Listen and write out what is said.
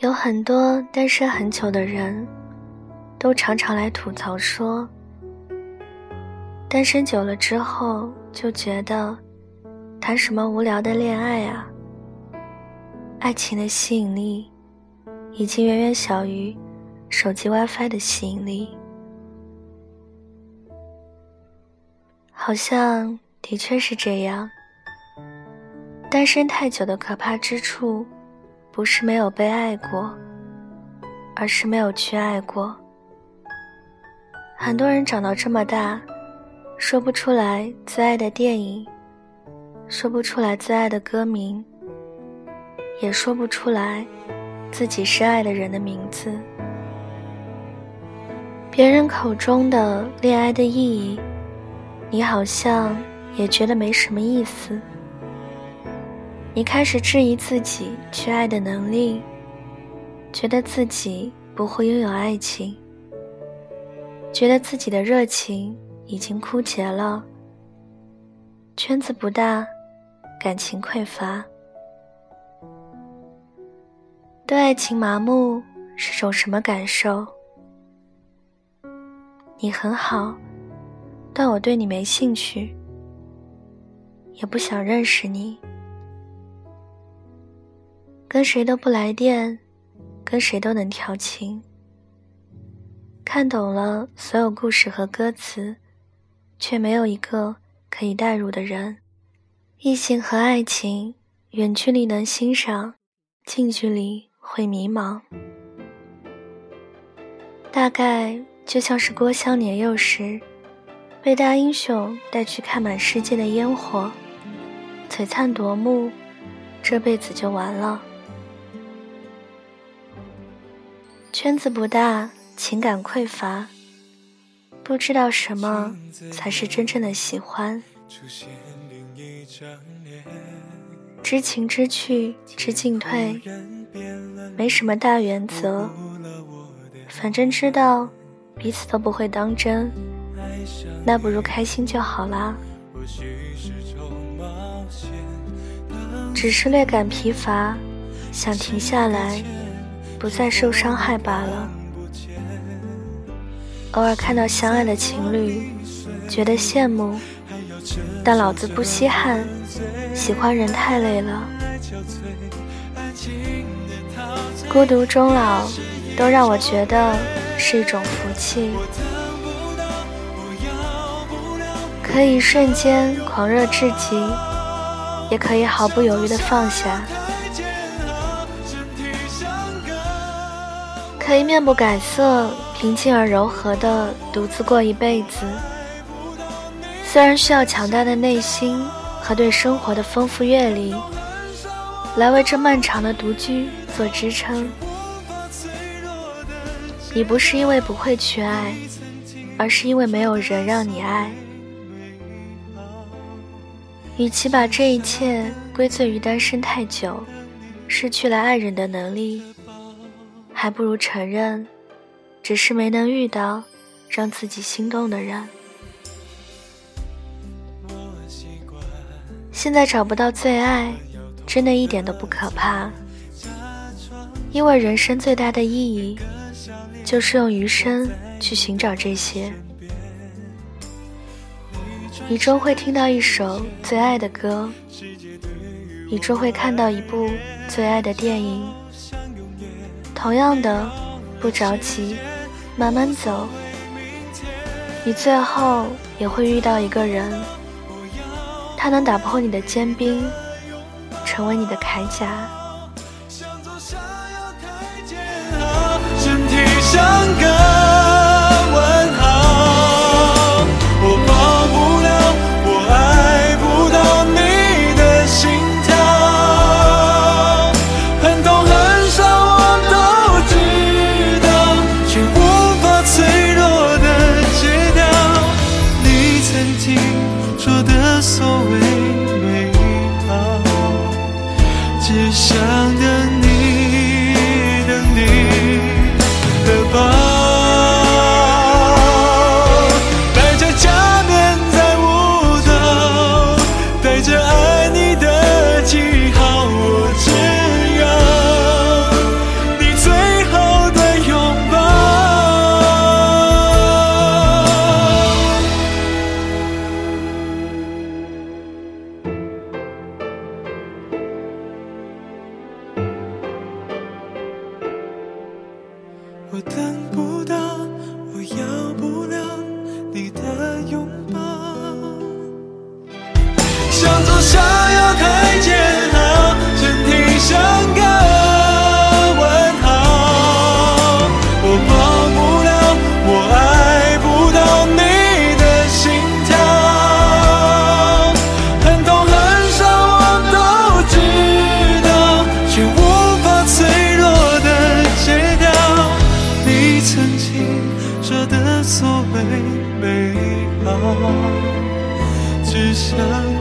有很多单身很久的人，都常常来吐槽说，单身久了之后就觉得，谈什么无聊的恋爱啊！爱情的吸引力，已经远远小于手机 WiFi 的吸引力。好像的确是这样。单身太久的可怕之处。不是没有被爱过，而是没有去爱过。很多人长到这么大，说不出来最爱的电影，说不出来最爱的歌名，也说不出来自己深爱的人的名字。别人口中的恋爱的意义，你好像也觉得没什么意思。你开始质疑自己去爱的能力，觉得自己不会拥有爱情，觉得自己的热情已经枯竭了，圈子不大，感情匮乏，对爱情麻木是种什么感受？你很好，但我对你没兴趣，也不想认识你。跟谁都不来电，跟谁都能调情。看懂了所有故事和歌词，却没有一个可以代入的人。异性和爱情，远距离能欣赏，近距离会迷茫。大概就像是郭襄年幼时，被大英雄带去看满世界的烟火，璀璨夺目，这辈子就完了。圈子不大，情感匮乏，不知道什么才是真正的喜欢。知情知趣知进退，没什么大原则，反正知道彼此都不会当真，那不如开心就好啦。只是略感疲乏，想停下来。不再受伤害罢了。偶尔看到相爱的情侣，觉得羡慕，但老子不稀罕。喜欢人太累了，孤独终老，都让我觉得是一种福气。可以瞬间狂热至极，也可以毫不犹豫的放下。可以面不改色、平静而柔和的独自过一辈子，虽然需要强大的内心和对生活的丰富阅历，来为这漫长的独居做支撑。你不是因为不会去爱，而是因为没有人让你爱。与其把这一切归罪于单身太久，失去了爱人的能力。还不如承认，只是没能遇到让自己心动的人。现在找不到最爱，真的一点都不可怕，因为人生最大的意义，就是用余生去寻找这些。你终会听到一首最爱的歌，你终会看到一部最爱的电影。同样的，不着急，慢慢走。你最后也会遇到一个人，他能打破你的坚冰，成为你的铠甲。说的所谓想要太煎熬，身体像个问号。我抱不了，我爱不到你的心跳。很多很伤，我都知道，却无法脆弱的戒掉你曾经说的所谓美好。只想。